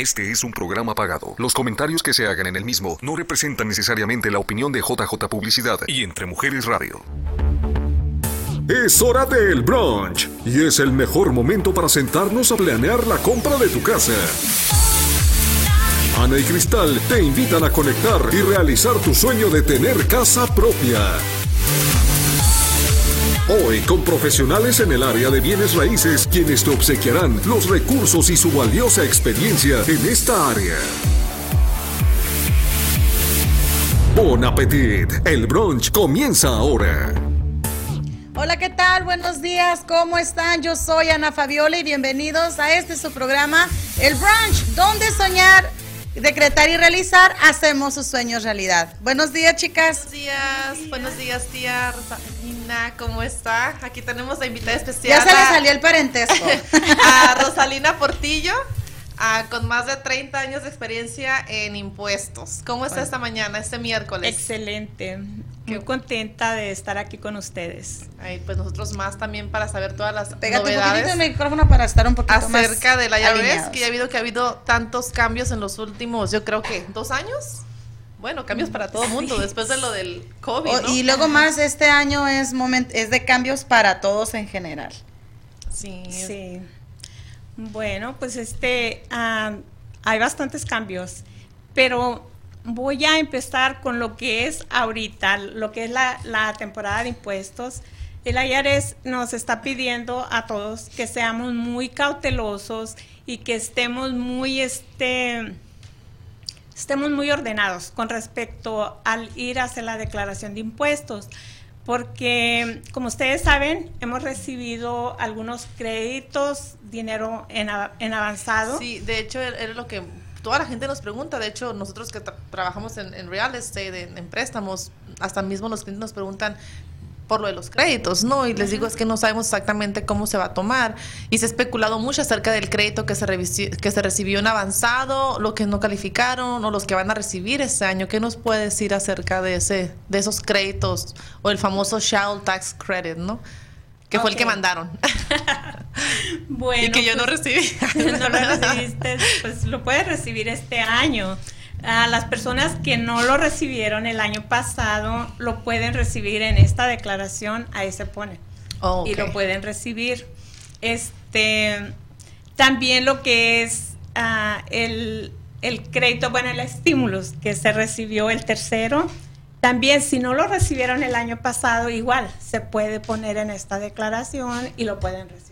Este es un programa pagado. Los comentarios que se hagan en el mismo no representan necesariamente la opinión de JJ Publicidad y Entre Mujeres Radio. Es hora del brunch y es el mejor momento para sentarnos a planear la compra de tu casa. Ana y Cristal te invitan a conectar y realizar tu sueño de tener casa propia. Hoy con profesionales en el área de bienes raíces quienes te obsequiarán los recursos y su valiosa experiencia en esta área. Bon appetit, el brunch comienza ahora. Hola, ¿qué tal? Buenos días, ¿cómo están? Yo soy Ana Fabiola y bienvenidos a este su programa, El Brunch, donde soñar decretar y realizar, hacemos sus sueños realidad. Buenos días, chicas. Buenos días, buenos días, tía Rosalina, ¿cómo está? Aquí tenemos la invitada especial. Ya se le salió el parentesco. a Rosalina Portillo, con más de 30 años de experiencia en impuestos. ¿Cómo está esta mañana, este miércoles? Excelente. Muy contenta de estar aquí con ustedes. Ay, pues nosotros más también para saber todas las Pégate novedades. un poquito el micrófono para estar un poquito acerca más de la llave que ya ha habido que ha habido tantos cambios en los últimos, yo creo que dos años. Bueno, cambios para todo el mundo después de lo del COVID. Oh, ¿no? Y luego más este año es moment, es de cambios para todos en general. Sí. Sí. Bueno, pues este hay bastantes cambios, pero voy a empezar con lo que es ahorita, lo que es la, temporada de impuestos. El IRS nos está pidiendo a todos que seamos muy cautelosos y que estemos muy, este, estemos muy ordenados con respecto al ir a hacer la declaración de impuestos. Porque, como ustedes saben, hemos recibido algunos créditos, dinero en, en avanzado. Sí, de hecho, era lo que toda la gente nos pregunta, de hecho, nosotros que trabajamos en, real estate, en, préstamos, hasta mismo los clientes nos preguntan por lo de los créditos, ¿no? Y les digo, es que no sabemos exactamente cómo se va a tomar. Y se ha especulado mucho acerca del crédito que se, que se recibió en avanzado, lo que no calificaron o los que van a recibir este año. ¿Qué nos puede decir acerca de, ese, de esos créditos o el famoso Child Tax Credit, ¿no? que fue el que mandaron. bueno, y que yo no pues, recibí. no lo recibiste, pues lo puedes recibir este año. A las personas que no lo recibieron el año pasado lo pueden recibir en esta declaración, ahí se pone. Oh, y lo pueden recibir. Este, también lo que es ah, el, el crédito, bueno, el estímulo que se recibió el tercero, también, si no lo recibieron el año pasado, igual se puede poner en esta declaración y lo pueden recibir.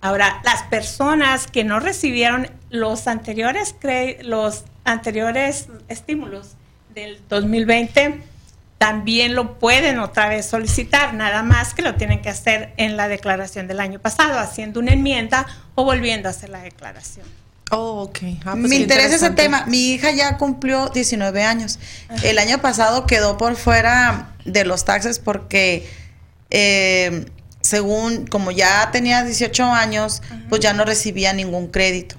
Ahora, las personas que no recibieron los anteriores, los anteriores estímulos del 2020, también lo pueden otra vez solicitar, nada más que lo tienen que hacer en la declaración del año pasado, haciendo una enmienda o volviendo a hacer la declaración. Oh, ok. Ah, pues Me interesa ese tema. Mi hija ya cumplió 19 años. El año pasado quedó por fuera de los taxes porque, eh, según, como ya tenía 18 años, pues ya no recibía ningún crédito.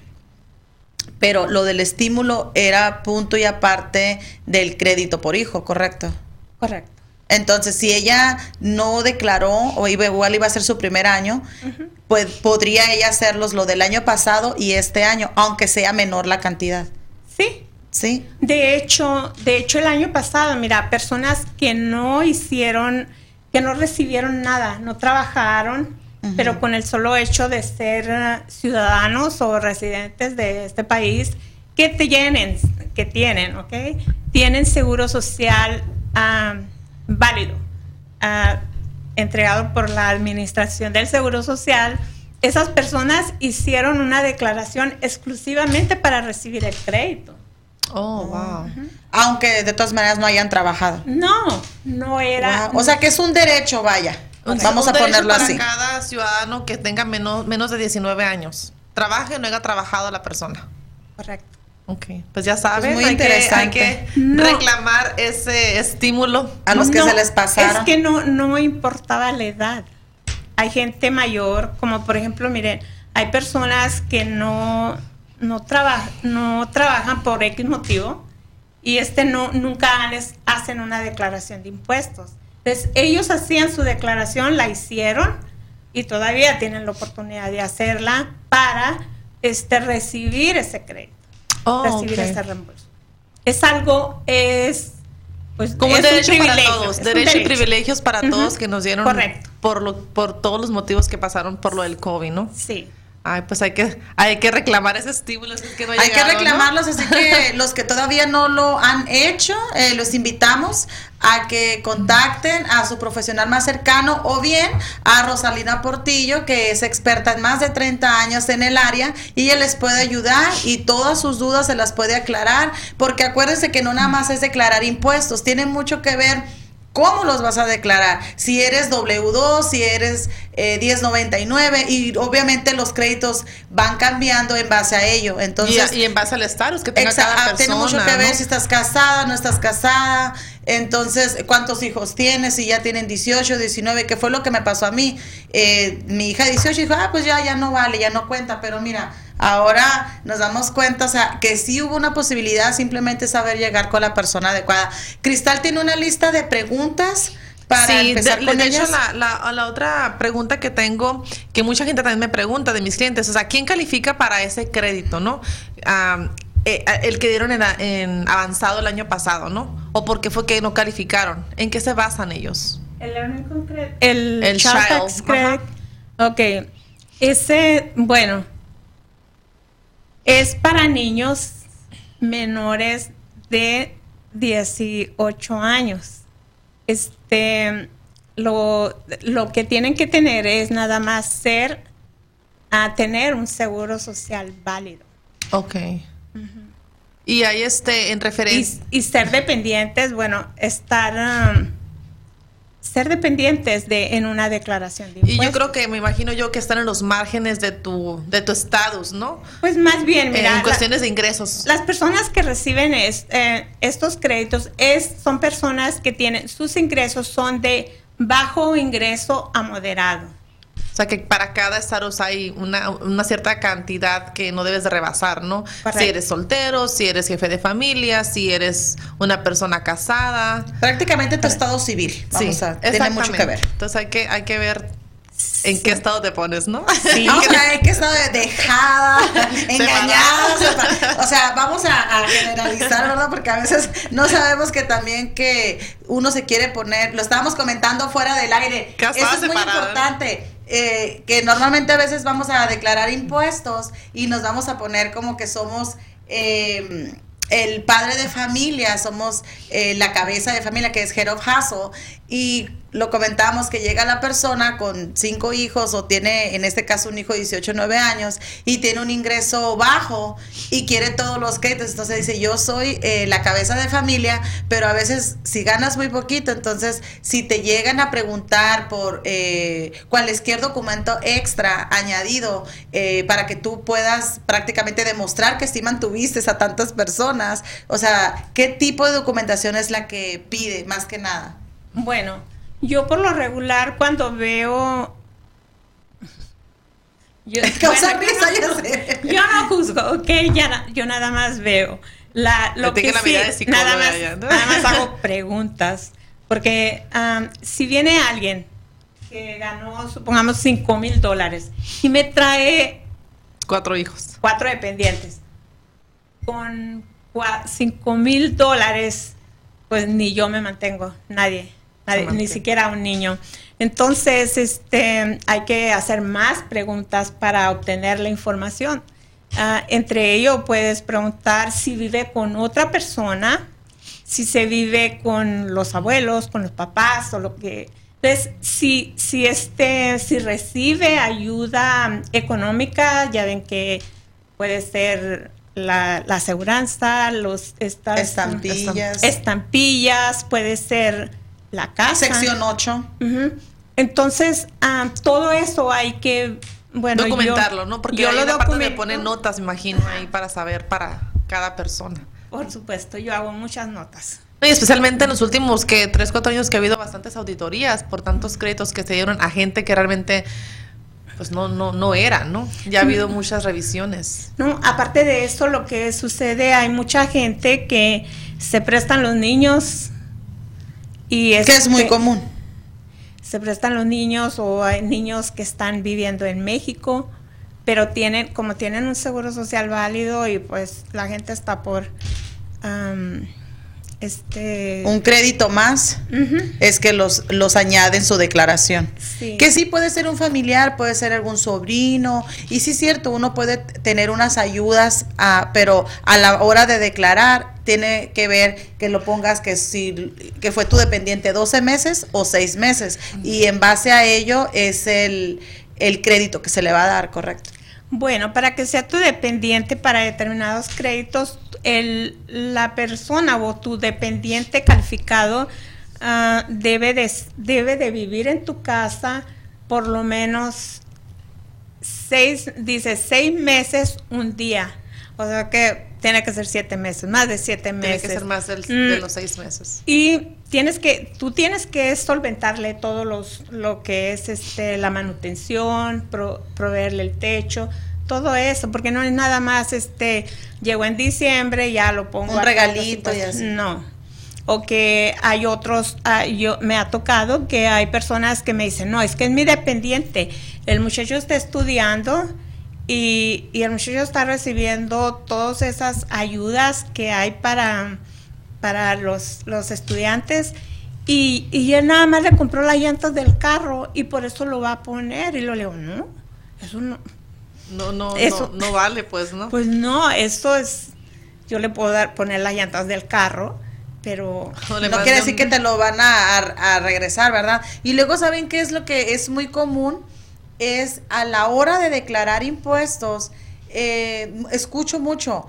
Pero lo del estímulo era punto y aparte del crédito por hijo, ¿correcto? Correcto. Entonces, si ella no declaró o iba, igual iba a ser su primer año, pues podría ella hacerlos lo del año pasado y este año, aunque sea menor la cantidad. Sí. Sí. De hecho, de hecho el año pasado, mira, personas que no hicieron, que no recibieron nada, no trabajaron, pero con el solo hecho de ser ciudadanos o residentes de este país, que tienen, que tienen, ¿ok? Tienen seguro social válido, ah, entregado por la Administración del Seguro Social, esas personas hicieron una declaración exclusivamente para recibir el crédito. Oh, wow. Aunque de todas maneras no hayan trabajado. No, no era. O sea que es un derecho, vaya. Vamos a ponerlo para así. cada ciudadano que tenga menos, menos de 19 años. Trabaje o no haya trabajado la persona. Correcto. Ok, pues ya saben, muy hay, interesante. Que, hay que reclamar ese estímulo. A los que se les pasaron. Es que no, no importaba la edad. Hay gente mayor, como por ejemplo, miren, hay personas que no, no, no trabajan por X motivo y este no, nunca hacen una declaración de impuestos. Entonces, ellos hacían su declaración, la hicieron y todavía tienen la oportunidad de hacerla para este, recibir ese crédito. Oh, recibir ese reembolso. Es algo, es pues Como un es derecho para privilegio, todos, un derecho y privilegios para todos que nos dieron correcto. por lo, por todos los motivos que pasaron por lo del COVID, ¿no? Sí. Ay, pues hay que, hay que reclamar ese estímulo, es que no Hay que reclamarlos, así que los que todavía no lo han hecho, eh, los invitamos a que contacten a su profesional más cercano o bien a Rosalina Portillo, que es experta en más de 30 años en el área y ella les puede ayudar y todas sus dudas se las puede aclarar, porque acuérdense que no nada más es declarar impuestos, tiene mucho que ver ¿Cómo los vas a declarar? Si eres W2, si eres eh, 1099 y obviamente los créditos van cambiando en base a ello. Entonces, y, y en base al estatus que tenga cada ah, persona, tiene mucho que ver ¿no? si estás casada, no estás casada. Entonces, ¿cuántos hijos tienes? Si ya tienen 18, 19, que fue lo que me pasó a mí. Eh, mi hija 18 dijo, ah, pues ya, ya no vale, ya no cuenta. Pero mira, ahora nos damos cuenta, o sea, que sí hubo una posibilidad, simplemente saber llegar con la persona adecuada. Cristal tiene una lista de preguntas para sí, empezar de, con de hecho la, la, la otra pregunta que tengo, que mucha gente también me pregunta de mis clientes, o sea, ¿quién califica para ese crédito, no? Am, eh, el que dieron en, avanzado el año pasado, ¿no? ¿O por qué fue que no calificaron? ¿En qué se basan ellos? El earning credit. El, El child, child, tax credit. Ok. Ese, bueno, es para niños menores de 18 años. Este, lo, lo que tienen que tener es nada más ser, a tener un seguro social válido. Ok. Y hay este, en Y, referencia... y ser dependientes, bueno, estar, um, ser dependientes de, en una declaración de Y yo impuestos. creo que, me imagino yo, que están en los márgenes de tu de tu estatus, ¿no? Pues más bien, mira, en la- cuestiones de ingresos. las personas que reciben es- eh, estos créditos es, son personas que tienen, sus ingresos son de bajo ingreso a moderado. O sea, que para cada estatus hay una, una cierta cantidad que no debes de rebasar, ¿no? Correcto. Si eres soltero, si eres jefe de familia, si eres una persona casada. Prácticamente tu estado civil. Vamos sí, a, tiene mucho que ver. Entonces hay que, hay que ver en qué estado te pones, ¿no? Sí. Vamos a ver qué estado de dejada, engañada. O sea, vamos a, a generalizar, ¿verdad? Porque a veces no sabemos que también que uno se quiere poner, lo estábamos comentando fuera del aire. Eso es muy importante. Eh, que normalmente a veces vamos a declarar impuestos y nos vamos a poner como que somos eh, el padre de familia, somos eh, la cabeza de familia que es head of household y lo comentábamos que llega la persona con cinco hijos o tiene en este caso un hijo de 18 9 años y tiene un ingreso bajo y quiere todos los créditos. Entonces dice yo soy eh, la cabeza de familia pero a veces si ganas muy poquito entonces si te llegan a preguntar por eh, cualquier documento extra añadido eh, para que tú puedas prácticamente demostrar que sí mantuviste a tantas personas o sea qué tipo de documentación es la que pide más que nada Bueno, yo por lo regular cuando veo... Yo, Causa bueno, risa, ya sé. Yo no juzgo, ok, ya, na- yo nada más veo. La, lo que la sí, nada más, ya, ¿no? nada más hago preguntas. Porque am, si viene alguien que ganó, supongamos, 5 mil dólares y me trae Cuatro hijos. cuatro dependientes con 5 mil dólares, pues ni yo me mantengo, nadie, nadie, ni siquiera un niño. Entonces, este, hay que hacer más preguntas para obtener la información. Ah, entre ello, puedes preguntar si vive con otra persona, si se vive con los abuelos, con los papás o lo que. Entonces, si, si, este, si recibe ayuda económica, ya ven que puede ser la, la aseguranza, los estas Estampillas. estampillas, puede ser la casa. sección 8 Ujú. Entonces, ah, todo eso hay que bueno, yo- Documentarlo, ¿no? Porque yo hay lo una parte de documento. poner notas, imagino, ahí para saber para cada persona. Por supuesto, yo hago muchas notas. No, Y especialmente en los últimos que tres, cuatro años que ha habido bastantes auditorías por tantos créditos que se dieron a gente que realmente pues no, no, no era, ¿no? Ya ha habido muchas revisiones. No, aparte de eso, lo que sucede, hay mucha gente que se prestan los niños y que es muy este, común se prestan los niños o hay niños que están viviendo en México, pero tienen, como tienen un seguro social válido y pues la gente está por am, este Un crédito más es que los, los añade en su declaración. Sí. Que sí puede ser un familiar, puede ser algún sobrino. Y sí es cierto, uno puede tener unas ayudas, ah, pero a la hora de declarar tiene que ver que lo pongas que si que fue tu dependiente 12 meses o 6 meses. Y en base a ello es el, el crédito que se le va a dar, ¿correcto? Bueno, para que sea tu dependiente para determinados créditos, el, la persona o tu dependiente calificado ah, debe, de, debe de vivir en tu casa por lo menos seis, dice seis meses, un día. O sea que tiene que ser siete meses, más de siete meses. Tiene que ser más del- Mm, de los seis meses. y tienes que, tú tienes que solventarle todo los, lo que es este, la manutención, pro- proveerle el techo, todo eso, porque no es nada más, este, llegó en diciembre, ya lo pongo. Un regalito y así. No. O que hay otros, ah, yo me ha tocado que hay personas que me dicen, no, es que es mi dependiente. El muchacho está estudiando y, y el muchacho está recibiendo todas esas ayudas que hay para, para los, los estudiantes y, y él nada más le compró las llantas del carro y por eso lo va a poner. Y lo le digo, no, eso no. No, no, Eso- no, no vale, pues, ¿no? Pues no, eso es, yo le puedo dar, poner las llantas del carro, pero no quiere decir que te lo van a, a- a regresar, ¿verdad? Y luego, ¿saben qué es lo que es muy común? Es a la hora de declarar impuestos, eh, escucho mucho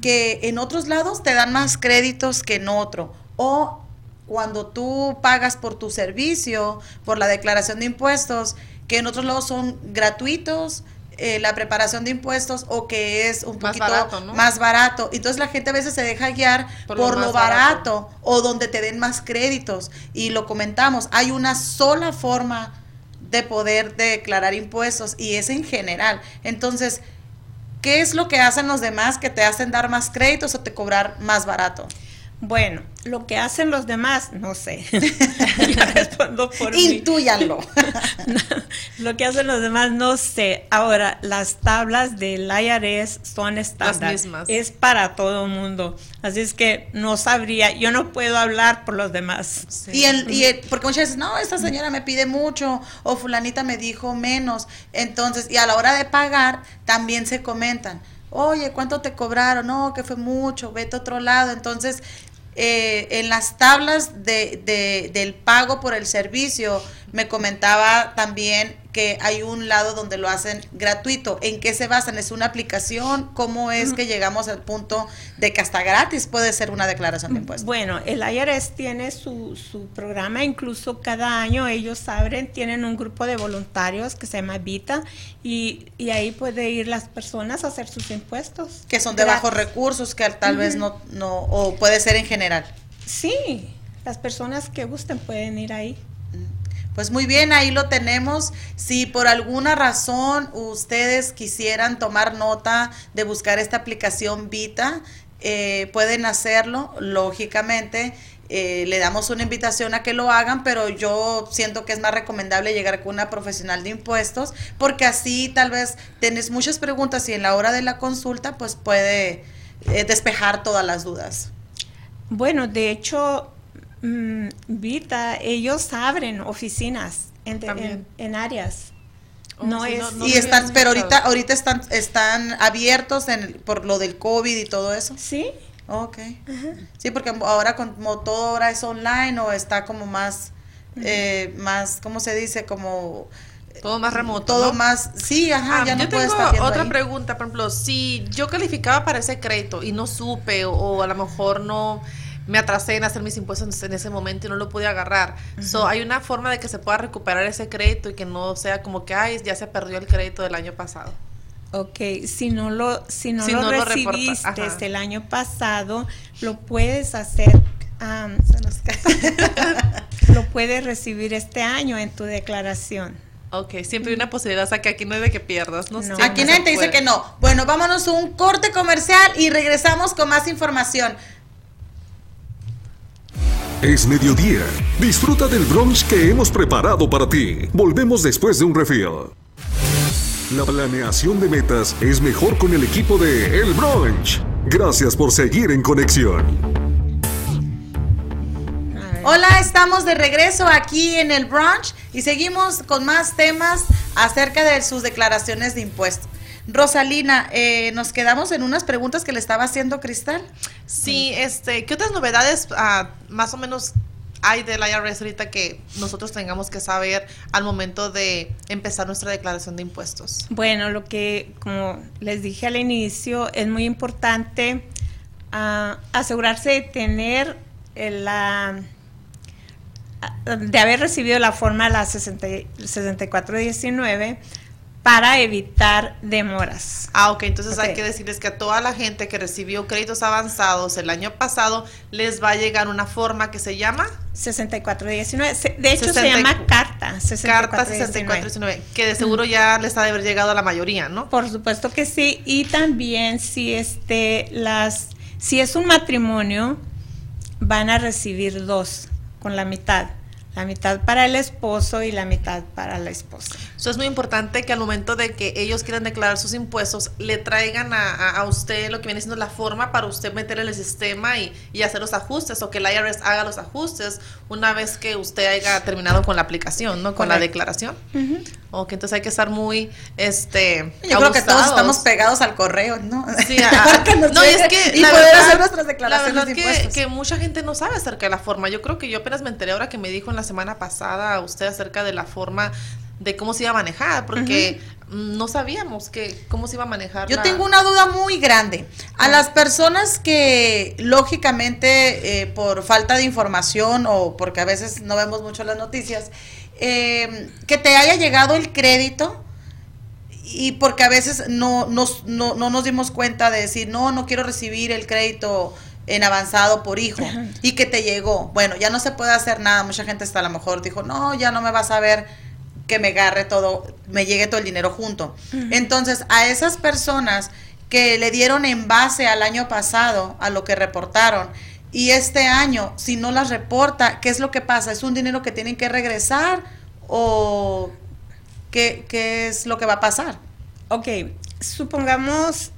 que en otros lados te dan más créditos que en otro. O cuando tú pagas por tu servicio, por la declaración de impuestos, que en otros lados son gratuitos, eh, la preparación de impuestos o que es un Más poquito barato, ¿no? más barato. Entonces la gente a veces se deja guiar por, Por lo, barato, barato. o donde te den más créditos. Y lo comentamos, hay una sola forma de poder declarar impuestos y es en general. Entonces, ¿qué es lo que hacen los demás que te hacen dar más créditos o te cobrar más barato? Bueno, lo que hacen los demás, no sé. Yo respondo por mí. Intúyanlo. Lo que hacen los demás, no sé. Ahora, las tablas del IRS son estándar. mismas. Es para todo el mundo. Así es que no sabría, yo no puedo hablar por los demás. Sí. Y, el, y el- porque muchas veces, no, esta señora me pide mucho o fulanita me dijo menos. Entonces, y a la hora de pagar, también se comentan, oye, ¿cuánto te cobraron? No, que fue mucho, vete a otro lado. Entonces, eh, en las tablas de, de- del pago por el servicio, me comentaba también que hay un lado donde lo hacen gratuito. ¿En qué se basan? ¿Es una aplicación? ¿Cómo es que llegamos al punto de que hasta gratis puede ser una declaración de impuestos? Bueno, el IRS tiene su, su programa, incluso cada año ellos abren, tienen un grupo de voluntarios que se llama Vita y, y ahí puede ir las personas a hacer sus impuestos. que son de Gratis. bajos recursos, que tal vez no, no, o puede ser en general. Sí, las personas que gusten pueden ir ahí. Pues muy bien, ahí lo tenemos. Si por alguna razón ustedes quisieran tomar nota de buscar esta aplicación Vita, eh, pueden hacerlo, lógicamente. eh, le damos una invitación a que lo hagan, pero yo siento que es más recomendable llegar con una profesional de impuestos, porque así tal vez tienes muchas preguntas y en la hora de la consulta, pues puede eh, despejar todas las dudas. Bueno, de hecho, mm, Vita, ellos abren oficinas en, áreas. Oh, no sí, es... no- no y están, pero ahorita, ahorita están, están abiertos en, por lo del COVID y todo eso. Sí, Ok. Sí, porque ahora como todo ahora es online o está como más, eh, más, ¿cómo se dice? Como Todo más remoto. todo ¿no? más, sí, ajá, Ah, ya no yo puede tengo estar otra ahí. pregunta, por ejemplo, si yo calificaba para ese crédito y no supe o, o a lo mejor no me atrasé en hacer mis impuestos en ese momento y no lo pude agarrar. So, hay una forma de que se pueda recuperar ese crédito y que no sea como que, ay, ya se perdió el crédito del año pasado. ok. Si no lo, si no Si lo no lo recibiste ajá. el año pasado, lo puedes hacer, am, se nos cae. lo puedes recibir este año en tu declaración. Ok, siempre hay una posibilidad, o sea, que aquí no hay de que pierdas, ¿no? No. Aquí nadie te dice que no. Bueno, vámonos a un corte comercial y regresamos con más información. Es mediodía. Disfruta del brunch que hemos preparado para ti. Volvemos después de un refill. La planeación de metas es mejor con el equipo de El Brunch. Gracias por seguir en conexión. Hola, estamos de regreso aquí en el brunch y seguimos con más temas acerca de sus declaraciones de impuestos. Rosalina, eh, nos quedamos en unas preguntas que le estaba haciendo Cristal. Sí, este, ¿qué otras novedades ah, más o menos hay del IRS ahorita que nosotros tengamos que saber al momento de empezar nuestra declaración de impuestos? Bueno, lo que, como les dije al inicio, es muy importante ah, asegurarse de tener la de haber recibido la forma la 60, 6419 para evitar demoras. Ah, ok, entonces hay que decirles que a toda la gente que recibió créditos avanzados el año pasado les va a llegar una forma que se llama 6419. De hecho se llama carta 6419. Carta 6419, que de seguro ya les ha de haber llegado a la mayoría, ¿no? Por supuesto que sí, y también si este las si es un matrimonio van a recibir dos con la mitad la mitad para el esposo y la mitad para la esposa. Eso es muy importante que al momento de que ellos quieran declarar sus impuestos, le traigan a, usted lo que viene siendo la forma para usted meter en el sistema y, hacer los ajustes o que el IRS haga los ajustes una vez que usted haya terminado con la aplicación, ¿no? Con la declaración. O que entonces hay que estar muy, este, Yo creo que todos estamos pegados al correo, ¿no? Sí, no, y es que y poder hacer nuestras declaraciones la verdad que, que, mucha gente no sabe acerca de la forma. Yo creo que yo apenas me enteré ahora que me dijo en la semana pasada usted acerca de la forma de cómo se iba a manejar, porque no sabíamos que cómo se iba a manejar. Yo tengo una duda muy grande. A las personas que lógicamente eh, por falta de información o porque a veces no vemos mucho las noticias, eh, que te haya llegado el crédito y porque a veces no, nos, no, no nos dimos cuenta de decir, no, no quiero recibir el crédito en avanzado por hijo y que te llegó. Bueno, ya no se puede hacer nada. Mucha gente hasta a lo mejor dijo, no, ya no me vas a ver que me agarre todo, me llegue todo el dinero junto. Entonces, a esas personas que le dieron en base al año pasado, a lo que reportaron, y este año, si no las reporta, ¿qué es lo que pasa? ¿Es un dinero que tienen que regresar o qué, qué es lo que va a pasar? Ok, supongamos,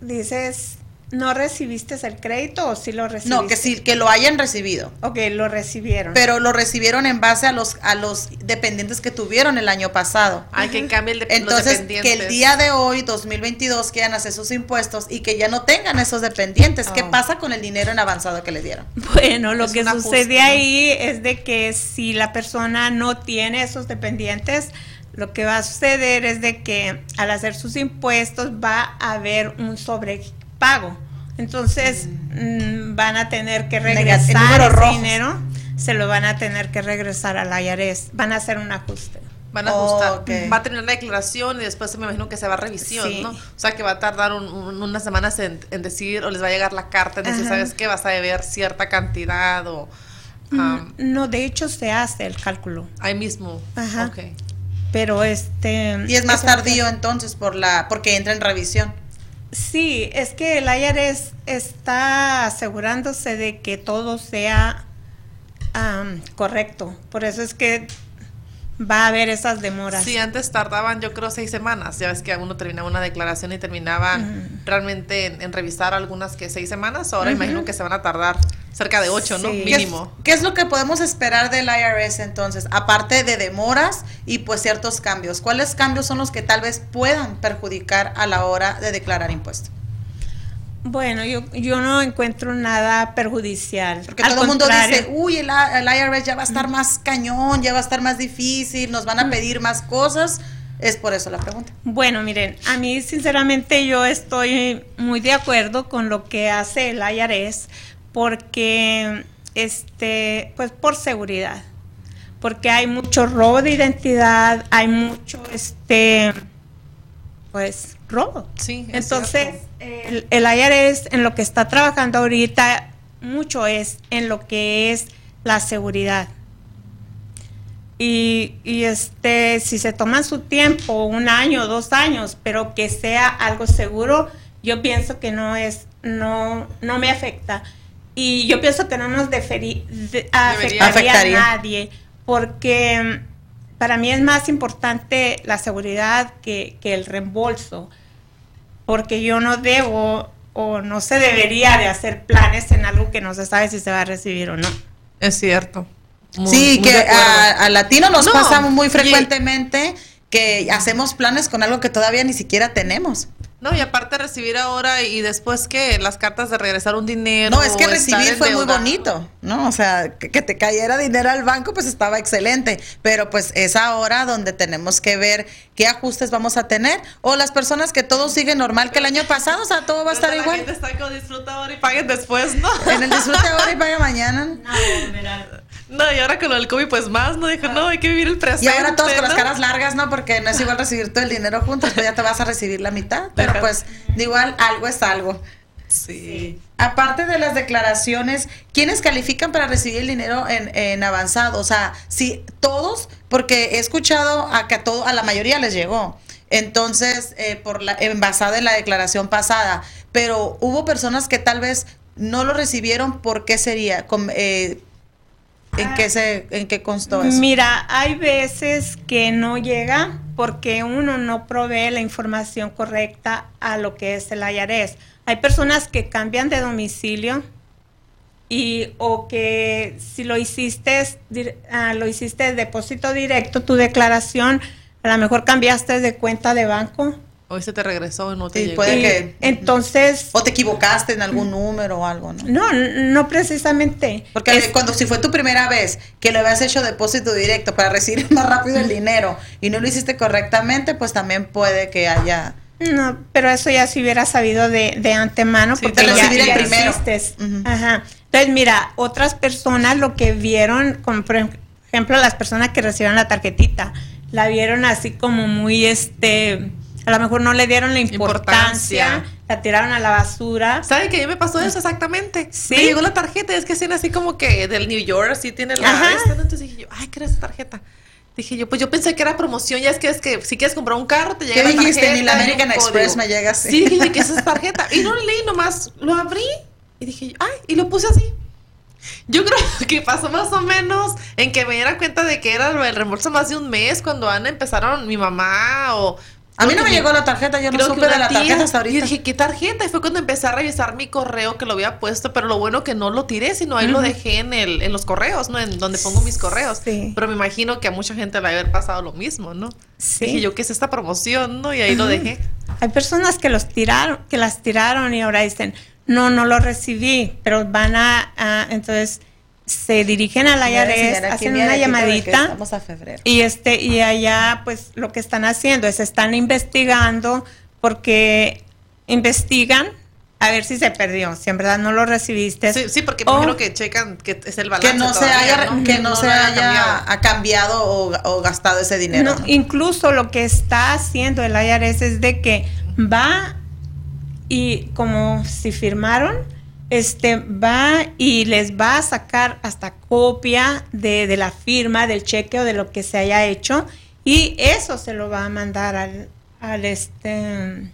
dices, ¿No recibiste el crédito o sí lo recibiste? No, que sí, que lo hayan recibido. Ok, lo recibieron. Pero lo recibieron en base a los a los dependientes que tuvieron el año pasado. Hay que cambie el de, Entonces, que el día de hoy, 2022, quieran hacer sus impuestos y que ya no tengan esos dependientes. ¿Qué oh. pasa con el dinero en avanzado que le dieron? Bueno, lo que sucede ahí es de que si la persona no tiene esos dependientes, lo que va a suceder es de que al hacer sus impuestos va a haber un sobre pago. Entonces mm, van a tener que regresar ese dinero, se lo van a tener que regresar al IRS, van a hacer un ajuste. Van a ajustar, va a tener la declaración y después me imagino que se va a revisión, ¿no? O sea que va a tardar unas semanas en, decir, o les va a llegar la carta, en decir, ¿sabes qué? Vas a deber cierta cantidad o... Mm, um, no, de hecho se hace el cálculo. Ahí mismo. Ajá. Pero este... Y es más tardío entonces por la porque entra en revisión. Sí, es que el IRS está asegurándose de que todo sea correcto. Por eso es que va a haber esas demoras. Sí, antes tardaban yo creo seis semanas. Ya ves que uno terminaba una declaración y terminaba realmente en, revisar algunas que seis semanas. Ahora imagino que se van a tardar cerca de ocho, ¿no? Mínimo. ¿Qué es, lo que podemos esperar del IRS entonces? Aparte de demoras y pues ciertos cambios. ¿Cuáles cambios son los que tal vez puedan perjudicar a la hora de declarar impuestos? Bueno, yo, yo no encuentro nada perjudicial. Porque todo el mundo dice, uy, el, IRS ya va a estar más cañón, ya va a estar más difícil, nos van a pedir más cosas. Es por eso la pregunta. Bueno, miren, a mí sinceramente yo estoy muy de acuerdo con lo que hace el IRS porque, este, pues por seguridad, porque hay mucho robo de identidad, hay mucho, este, pues robo. Sí. Entonces, el, el IRS en lo que está trabajando ahorita mucho es en lo que es la seguridad. Y, y, este, si se toman su tiempo, un año, dos años, pero que sea algo seguro, yo pienso que no es, no, no me afecta. Y yo pienso que no nos afectaría a nadie, porque para mí es más importante la seguridad que, que el reembolso, porque yo no debo o no se debería de hacer planes en algo que no se sabe si se va a recibir o no. Es cierto. Muy- sí, muy que de a, a latino nos No, pasa muy y- frecuentemente que hacemos planes con algo que todavía ni siquiera tenemos. No, y aparte recibir ahora y después que las cartas de regresar un dinero. No, es que recibir fue muy bonito, ¿no? O sea, que, que te cayera dinero al banco, pues estaba excelente. Pero pues es ahora donde tenemos que ver qué ajustes vamos a tener. O las personas que todo sigue normal que el año pasado, o sea, todo va a estar La igual. gente está como disfruta ahora y paguen después, ¿no? En el disfrute ahora y paga mañana. No, y ahora con lo del COVID, pues más, ¿no? Dijo, no, hay que vivir el presente. Y ahora todos con las ¿no? caras largas, ¿no? Porque no es igual recibir todo el dinero juntos, pues ya te vas a recibir la mitad. Pero Ajá. pues, de igual, algo es algo. Sí. Aparte de las declaraciones, ¿quiénes califican para recibir el dinero en, en avanzado? O sea, si todos, porque he escuchado a que a todo, a la mayoría les llegó. Entonces, eh, por la, en basada en la declaración pasada, pero hubo personas que tal vez no lo recibieron, ¿por qué sería? Eh, ¿En qué se, en qué constó eso? Mira, hay veces que no llega porque uno no provee la información correcta a lo que es el IRS. Hay personas que cambian de domicilio y o que si lo hiciste ah, lo depósito directo, tu declaración, a lo mejor cambiaste de cuenta de banco. Hoy se te regresó y no te Sí, llegó. puede que- entonces O te equivocaste en algún número o algo, ¿no? no, no precisamente. Porque Es- cuando si fue tu primera vez que lo habías hecho depósito directo para recibir más rápido el dinero y no lo hiciste correctamente, pues también puede que haya... No, pero eso ya se hubiera sabido de, de antemano Sí, porque te lo ya, ya primero. Ajá. Entonces, mira, otras personas lo que vieron, como por ejemplo las personas que recibieron la tarjetita, la vieron así como muy, este, a lo mejor no le dieron la importancia, Importancia. la tiraron a la basura. ¿Sabe que a mí me pasó eso exactamente? Sí. Me llegó la tarjeta, es que tiene así como que del New York, así tiene la Ajá. esta, ¿no? Entonces dije yo, ay, ¿qué era esa tarjeta? Dije yo, pues yo pensé que era promoción, ya es que es que si quieres comprar un carro, te llega ¿Qué la dijiste? tarjeta. Ni la American código. Express me llega así. Sí, dije, ¿qué es esa tarjeta? Y no leí nomás, lo abrí y dije, ay, y lo puse así. Yo creo que pasó más o menos en que me diera cuenta de que era el reembolso más de un mes cuando Ana empezaron mi mamá o... A mí no me llegó la tarjeta, yo no supe de la tarjeta hasta ahorita. dije, ¿qué tarjeta? Y fue cuando empecé a revisar mi correo que lo había puesto, pero lo bueno que no lo tiré, sino ahí lo dejé en el, en los correos, ¿no? En donde pongo mis correos. Sí. Pero me imagino que a mucha gente le va a haber pasado lo mismo, ¿no? Sí. Dije yo, ¿qué es esta promoción? ¿No? Y ahí lo dejé. Hay personas que los tiraron, que las tiraron y ahora dicen, no, no lo recibí, pero van a, a- entonces se dirigen al IRS, hacen una llamadita Estamos a febrero. y este y allá pues lo que están haciendo es están investigando porque investigan a ver si se perdió, si en verdad no lo recibiste. Sí, sí, porque me o- imagino que checan que es el balance Que no se haya, ¿no? que no se haya cambiado. ha cambiado o, o gastado ese dinero. No, ¿no? incluso lo que está haciendo el IRS es de que va y como si firmaron, este va y les va a sacar hasta copia de, de la firma, del cheque o de lo que se haya hecho y eso se lo va a mandar al, al este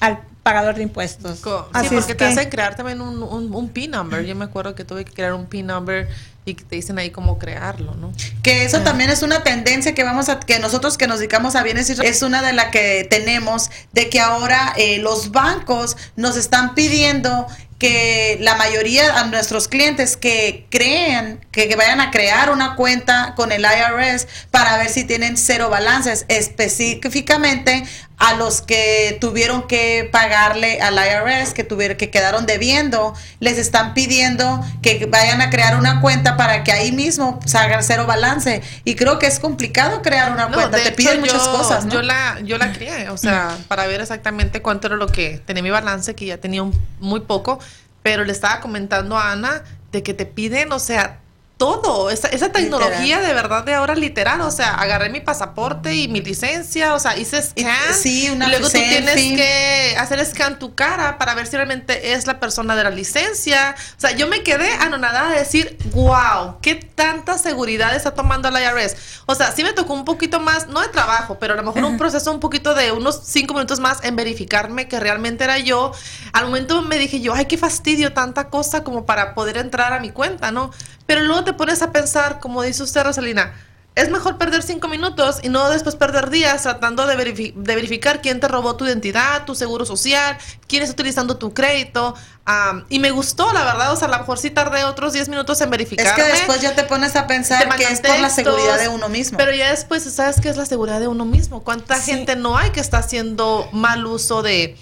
al pagador de impuestos. Co- Sí, Así porque es te que- hacen crear también un, un, un PIN number. Yo me acuerdo que tuve que crear un PIN number y que te dicen ahí cómo crearlo, ¿no? Que eso también es una tendencia que vamos a, que nosotros que nos dedicamos a bienes y es una de las que tenemos, de que ahora eh, los bancos nos están pidiendo que la mayoría a nuestros clientes que crean, que, que vayan a crear una cuenta con el IRS para ver si tienen cero balances, específicamente a los que tuvieron que pagarle al IRS, que tuvieron, que quedaron debiendo, les están pidiendo que vayan a crear una cuenta para que ahí mismo se haga cero balance. Y creo que es complicado crear una No, cuenta, te hecho, piden muchas yo- cosas, ¿no? Yo la, yo la crié, o sea, para ver exactamente cuánto era lo que tenía mi balance, que ya tenía un- muy poco, pero le estaba comentando a Ana de que te piden, o sea, todo, esa, esa tecnología de verdad de ahora literal, o sea, agarré mi pasaporte y mi licencia, o sea, hice Y- scan, sí, una y luego tú tienes que hacer scan tu cara para ver si realmente es la persona de la licencia, o sea, yo me quedé anonadada de decir, wow, qué tanta seguridad está tomando la IRS, o sea, sí me tocó un poquito más, no de trabajo, pero a lo mejor un proceso un poquito de unos cinco minutos más en verificarme que realmente era yo. Al momento me dije yo, ay, qué fastidio, tanta cosa como para poder entrar a mi cuenta, ¿no? Pero luego te pones a pensar, como dice usted, Rosalina, es mejor perder cinco minutos y no después perder días tratando de, verifi- de verificar quién te robó tu identidad, tu seguro social, quién está utilizando tu crédito. am, y me gustó, la verdad, o sea, a lo mejor sí tardé otros 10 minutos en Es verificar. que después ya te pones a pensar que es por la seguridad de uno mismo. Pero ya después, ¿sabes qué es la seguridad de uno mismo? ¿Cuánta Sí. gente no hay que está haciendo mal uso de,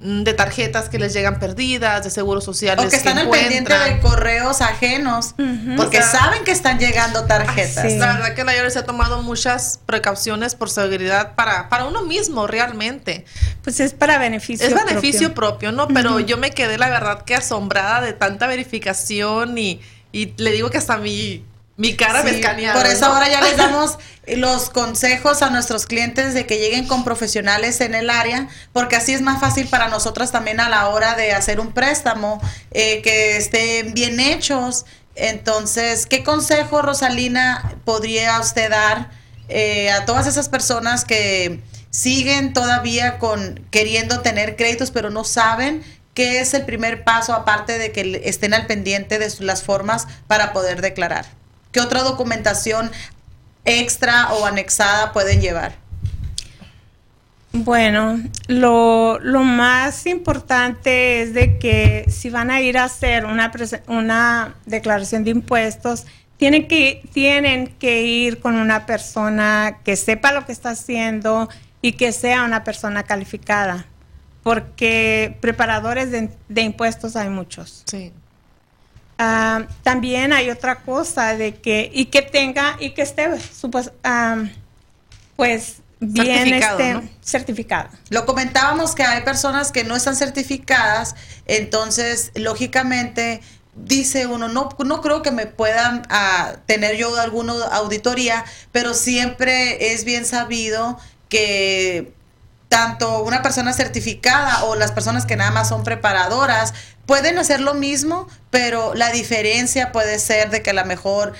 de tarjetas que les llegan perdidas, de seguros sociales? o que están al pendiente encuentran? de correos ajenos, porque O sea, saben que están llegando tarjetas. sí. La verdad que la IRS ha tomado muchas precauciones por seguridad para, para uno mismo realmente. Pues es para beneficio. es beneficio propio. propio, ¿no? Pero yo me quedé la verdad que asombrada de tanta verificación y, y le digo que hasta mi, mi cara me Sí, escanearon. Por eso ¿no? ahora ya les damos los consejos a nuestros clientes de que lleguen con profesionales en el área, porque así es más fácil para nosotros también a la hora de hacer un préstamo, eh, que estén bien hechos. Entonces, ¿qué consejo, Rosalina, podría usted dar eh, a todas esas personas que siguen todavía con queriendo tener créditos, pero no saben qué es el primer paso, aparte de que estén al pendiente de las formas para poder declarar? ¿Qué otra documentación extra o anexada pueden llevar? Bueno, lo, lo más importante es de que si van a ir a hacer una, una declaración de impuestos, tienen que, tienen que ir con una persona que sepa lo que está haciendo y que sea una persona calificada, porque preparadores de, de impuestos hay muchos. Sí. Ah, también hay otra cosa de que y que tenga y que esté pues bien Certificado, este, ¿no? certificado. Lo comentábamos que hay personas que no están certificadas, entonces lógicamente dice uno, no, no creo que me puedan ah, tener yo alguna auditoría, pero siempre es bien sabido que tanto una persona certificada o las personas que nada más son preparadoras pueden hacer lo mismo, pero la diferencia puede ser de que a lo mejor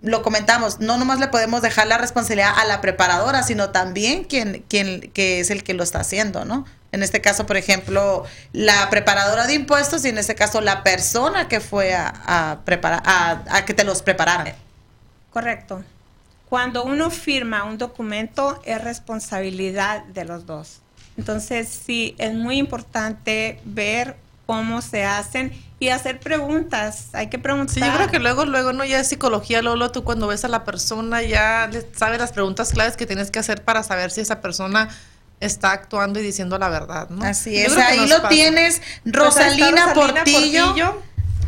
lo comentamos, no nomás le podemos dejar la responsabilidad a la preparadora, sino también quien, quien que es el que lo está haciendo, ¿no? En este caso, por ejemplo, la preparadora de impuestos y en este caso la persona que fue a, preparar, a, a que te los prepararan. Correcto. Cuando uno firma un documento es responsabilidad de los dos. Entonces sí, es muy importante ver cómo se hacen y hacer preguntas. Hay que preguntar. Sí, yo creo que luego, luego, no, ya es psicología, Lolo, tú cuando ves a la persona ya le- sabes las preguntas claves que tienes que hacer para saber si esa persona está actuando y diciendo la verdad, ¿no? Así es, ahí lo pasa. tienes, Pues está Rosalina, Portillo.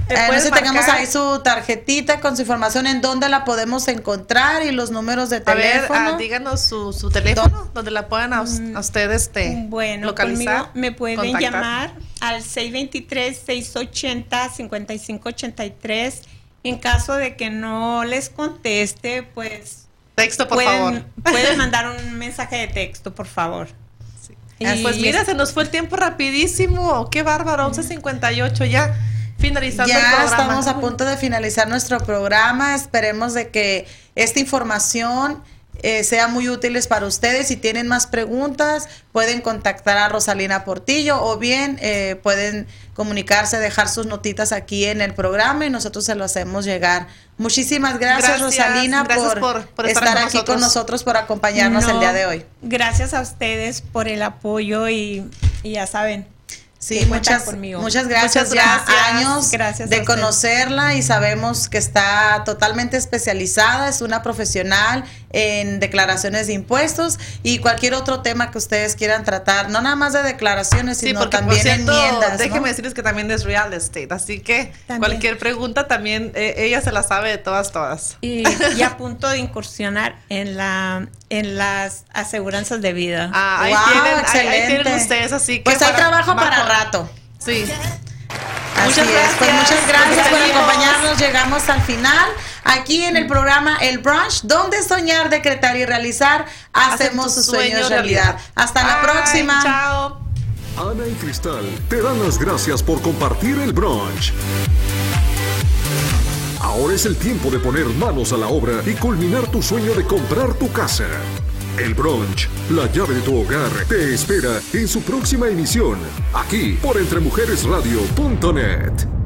Te Eh, no puedes sé si tengamos ahí su tarjetita con su información en dónde la podemos encontrar y los números de A ver, teléfono. ah, díganos su, su teléfono, donde la puedan a, a ustedes este, Mm, Bueno, localizar. me pueden contactar. llamar al 623-680-5583. En caso de que no les conteste, pues Texto, por pueden, favor. pueden mandar un mensaje de texto, por favor. Ah, pues mira, se nos fue el tiempo rapidísimo. Qué bárbaro, 11.58 ya. Finalizando el Ya programa. estamos a punto de finalizar nuestro programa. Esperemos de que esta información eh, sea muy útiles para ustedes. Si tienen más preguntas, pueden contactar a Rosalina Portillo o bien eh, pueden comunicarse, dejar sus notitas aquí en el programa y nosotros se lo hacemos llegar. Muchísimas gracias, Gracias, Rosalina, gracias por, por- por estar estar, con aquí con nosotros. por acompañarnos el día de hoy. Gracias a ustedes por el apoyo y, y ya saben. Sí, muchas, conmigo. muchas gracias. Muchas ya gracias. años Gracias de conocerla y sabemos que está totalmente especializada, es una profesional en declaraciones de impuestos y cualquier otro tema que ustedes quieran tratar, no nada más de declaraciones, Sí, sino porque también por cierto, enmiendas. ¿no? déjenme decirles que también es real estate, así que También. cualquier pregunta también eh, ella se la sabe de todas, todas. Y, y a punto de incursionar en la en las aseguranzas de vida. Ah, ahí, Wow, tienen, ahí- ahí tienen ustedes, así que. Pues hay trabajo para rato. Sí. Así Muchas es, pues gracias. muchas gracias por acompañarnos. Llegamos al final aquí en el programa El Brunch, donde soñar, decretar y realizar, hacemos sus sueños realidad. Hasta la próxima. Chao. Ana y Cristal te dan las gracias por compartir el brunch. Ahora es el tiempo de poner manos a la obra y culminar tu sueño de comprar tu casa. El brunch, la llave de tu hogar, te espera en su próxima emisión, aquí por entremujeresradio.net.